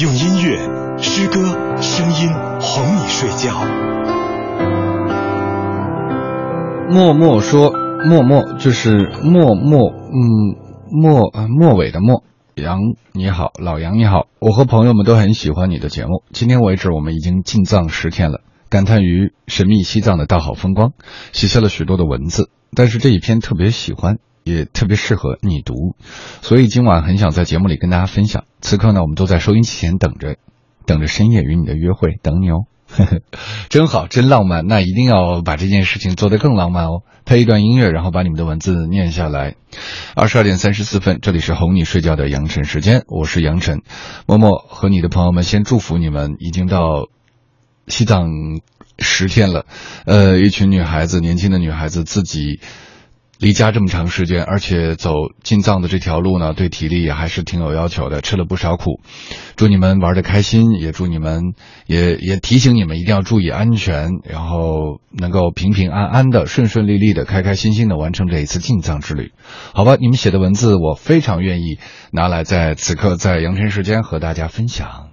用音乐、诗歌、声音哄你睡觉。默默说，默默就是默默，嗯，末呃末尾的末。杨你好，老杨你好，我和朋友们都很喜欢你的节目。今天为止，我们已经进藏十天了，感叹于神秘西藏的大好风光，写下了许多的文字。但是这一篇特别喜欢。也特别适合你读，所以今晚很想在节目里跟大家分享。此刻呢，我们都在收音机前等着，等着深夜与你的约会，等你哦，真好，真浪漫。那一定要把这件事情做得更浪漫哦。配一段音乐，然后把你们的文字念下来。二十二点三十四分，这里是哄你睡觉的杨晨时间，我是杨晨。默默和你的朋友们先祝福你们，已经到西藏十天了。呃，一群女孩子，年轻的女孩子自己。离家这么长时间，而且走进藏的这条路呢，对体力也还是挺有要求的，吃了不少苦。祝你们玩的开心，也祝你们，也也提醒你们一定要注意安全，然后能够平平安安的、顺顺利利的、开开心心的完成这一次进藏之旅。好吧，你们写的文字我非常愿意拿来在此刻在阳晨时间和大家分享。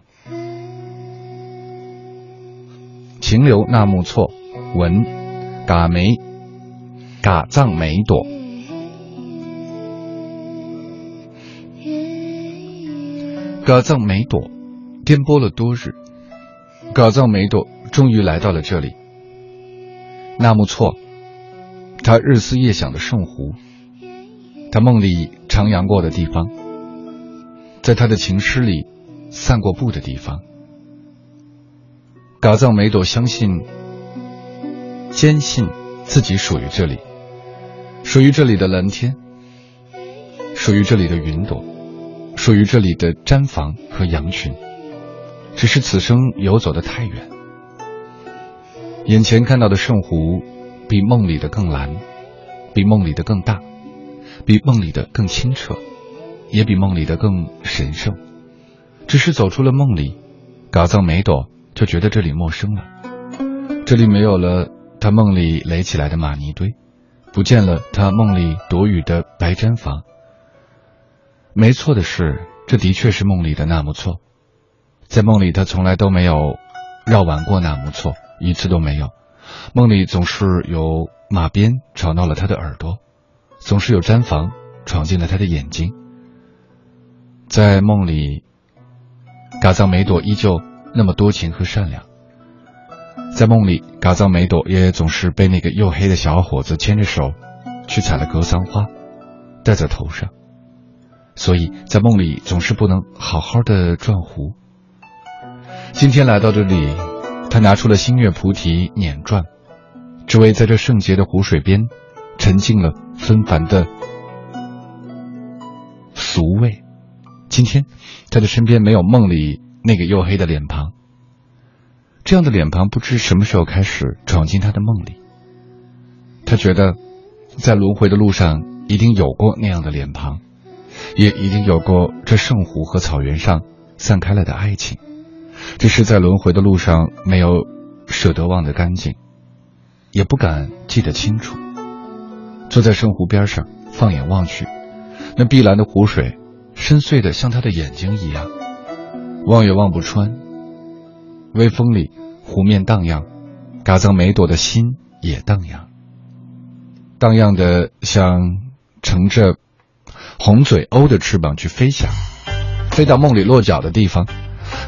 情留纳木错，文，嘎梅。嘎藏梅朵，嘎藏梅朵，颠簸了多日，嘎藏梅朵终于来到了这里。纳木错，他日思夜想的圣湖，他梦里徜徉过的地方，在他的情诗里散过步的地方。嘎藏梅朵相信，坚信自己属于这里。属于这里的蓝天，属于这里的云朵，属于这里的毡房和羊群。只是此生游走的太远，眼前看到的圣湖，比梦里的更蓝，比梦里的更大，比梦里的更清澈，也比梦里的更神圣。只是走出了梦里，嘎藏梅朵就觉得这里陌生了。这里没有了他梦里垒起来的玛尼堆。不见了他梦里躲雨的白毡房。没错的是，这的确是梦里的纳木错。在梦里，他从来都没有绕完过纳木错，一次都没有。梦里总是有马鞭吵闹了他的耳朵，总是有毡房闯进了他的眼睛。在梦里，嘎藏梅朵依旧那么多情和善良。在梦里，嘎藏梅朵也总是被那个黝黑的小伙子牵着手，去采了格桑花，戴在头上，所以在梦里总是不能好好的转湖。今天来到这里，他拿出了星月菩提捻转，只为在这圣洁的湖水边，沉浸了纷繁的俗味。今天，他的身边没有梦里那个黝黑的脸庞。这样的脸庞不知什么时候开始闯进他的梦里。他觉得，在轮回的路上一定有过那样的脸庞，也一定有过这圣湖和草原上散开了的爱情，只是在轮回的路上没有舍得忘得干净，也不敢记得清楚。坐在圣湖边上，放眼望去，那碧蓝的湖水，深邃的像他的眼睛一样，望也望不穿。微风里，湖面荡漾，嘎藏梅朵的心也荡漾，荡漾的像乘着红嘴鸥的翅膀去飞翔，飞到梦里落脚的地方。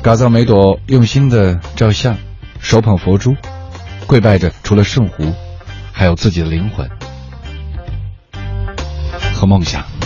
嘎藏梅朵用心的照相，手捧佛珠，跪拜着，除了圣湖，还有自己的灵魂和梦想。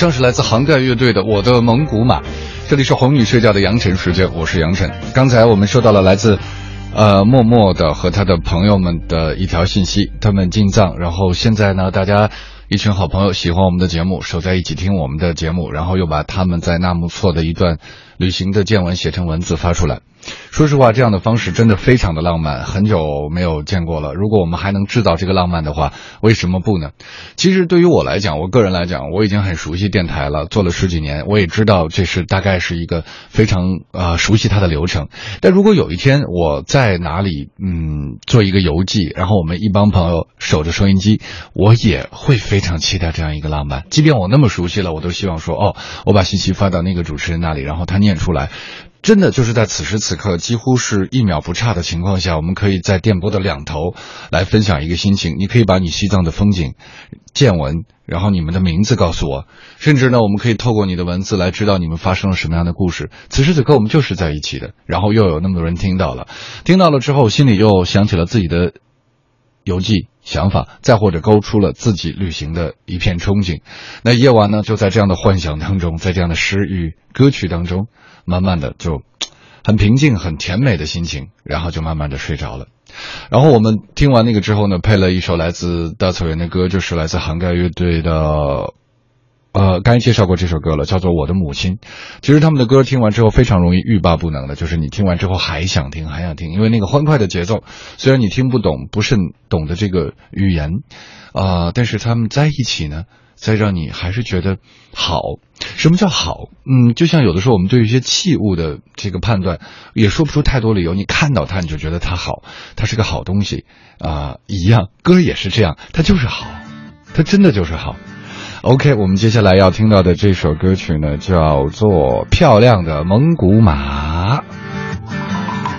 上是来自杭盖乐队的《我的蒙古马》，这里是哄你睡觉的杨晨时间，我是杨晨。刚才我们收到了来自，呃，默默的和他的朋友们的一条信息，他们进藏，然后现在呢，大家一群好朋友喜欢我们的节目，守在一起听我们的节目，然后又把他们在纳木错的一段旅行的见闻写成文字发出来。说实话，这样的方式真的非常的浪漫，很久没有见过了。如果我们还能制造这个浪漫的话，为什么不呢？其实对于我来讲，我个人来讲，我已经很熟悉电台了，做了十几年，我也知道这是大概是一个非常呃熟悉它的流程。但如果有一天我在哪里嗯做一个游记，然后我们一帮朋友守着收音机，我也会非常期待这样一个浪漫。即便我那么熟悉了，我都希望说哦，我把信息发到那个主持人那里，然后他念出来。真的就是在此时此刻，几乎是一秒不差的情况下，我们可以在电波的两头来分享一个心情。你可以把你西藏的风景、见闻，然后你们的名字告诉我，甚至呢，我们可以透过你的文字来知道你们发生了什么样的故事。此时此刻，我们就是在一起的。然后又有那么多人听到了，听到了之后，心里又想起了自己的游记想法，再或者勾出了自己旅行的一片憧憬。那夜晚呢，就在这样的幻想当中，在这样的诗与歌曲当中。慢慢的就，很平静、很甜美的心情，然后就慢慢的睡着了。然后我们听完那个之后呢，配了一首来自大草原的歌，就是来自涵盖乐队的，呃，刚才介绍过这首歌了，叫做《我的母亲》。其实他们的歌听完之后非常容易欲罢不能的，就是你听完之后还想听，还想听，因为那个欢快的节奏，虽然你听不懂，不是懂的这个语言，啊，但是他们在一起呢。再让你还是觉得好，什么叫好？嗯，就像有的时候我们对一些器物的这个判断，也说不出太多理由。你看到它，你就觉得它好，它是个好东西啊，一样。歌也是这样，它就是好，它真的就是好。OK，我们接下来要听到的这首歌曲呢，叫做《漂亮的蒙古马》。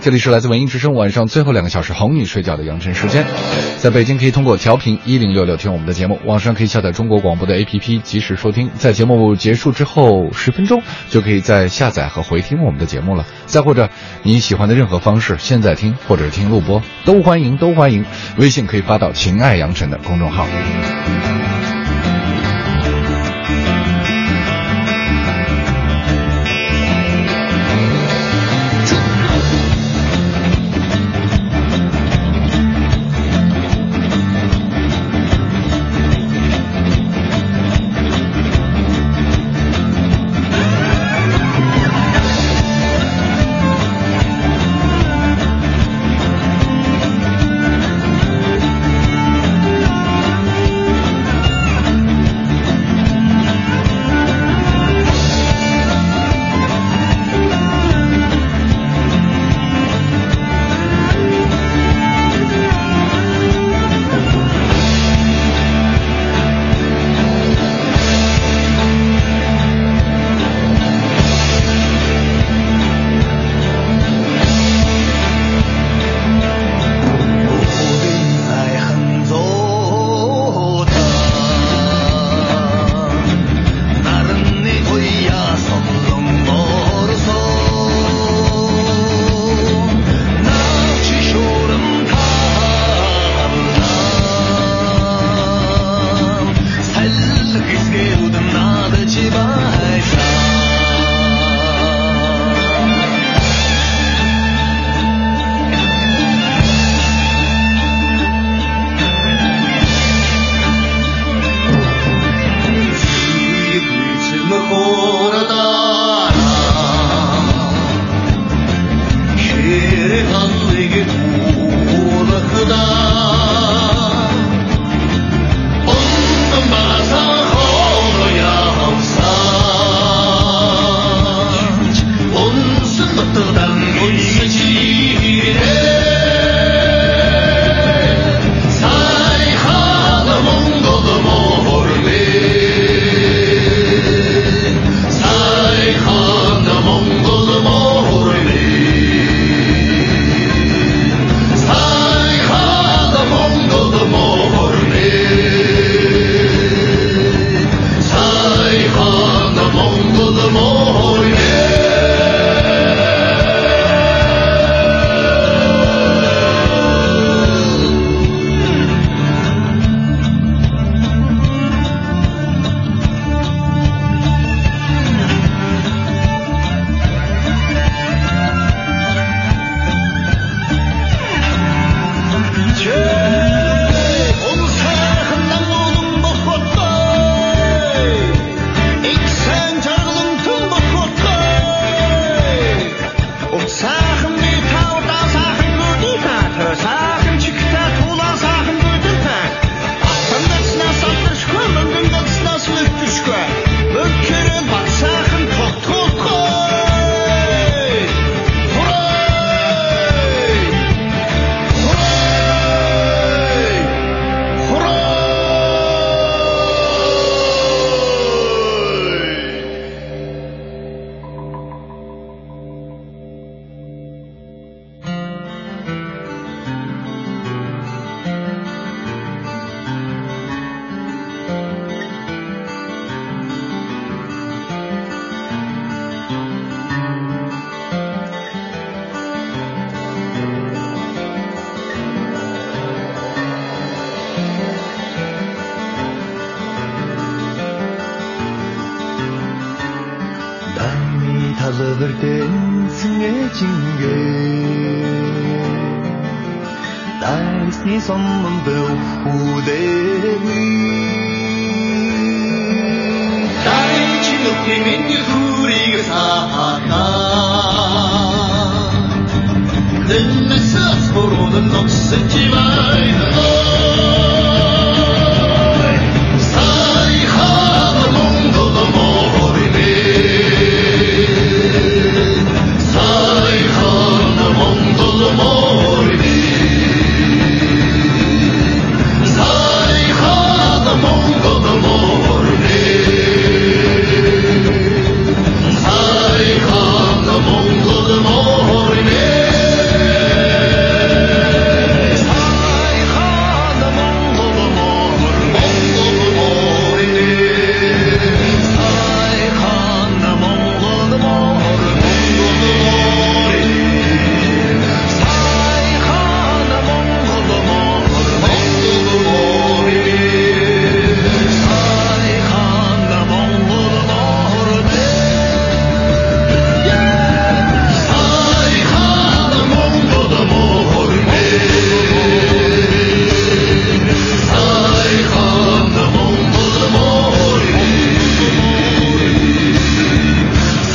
这里是来自文艺之声晚上最后两个小时哄你睡觉的养成时间，在北京可以通过调频一零六六听我们的节目，网上可以下载中国广播的 APP 及时收听，在节目结束之后十分钟就可以再下载和回听我们的节目了。再或者你喜欢的任何方式，现在听或者听录播都欢迎，都欢迎。微信可以发到“情爱杨晨”的公众号。талбар дэнсэжингээ дайсны сомн бөхүдэви дайчи нүхний хүрийг сахаха Дэнэсэс хорон ноксэж байна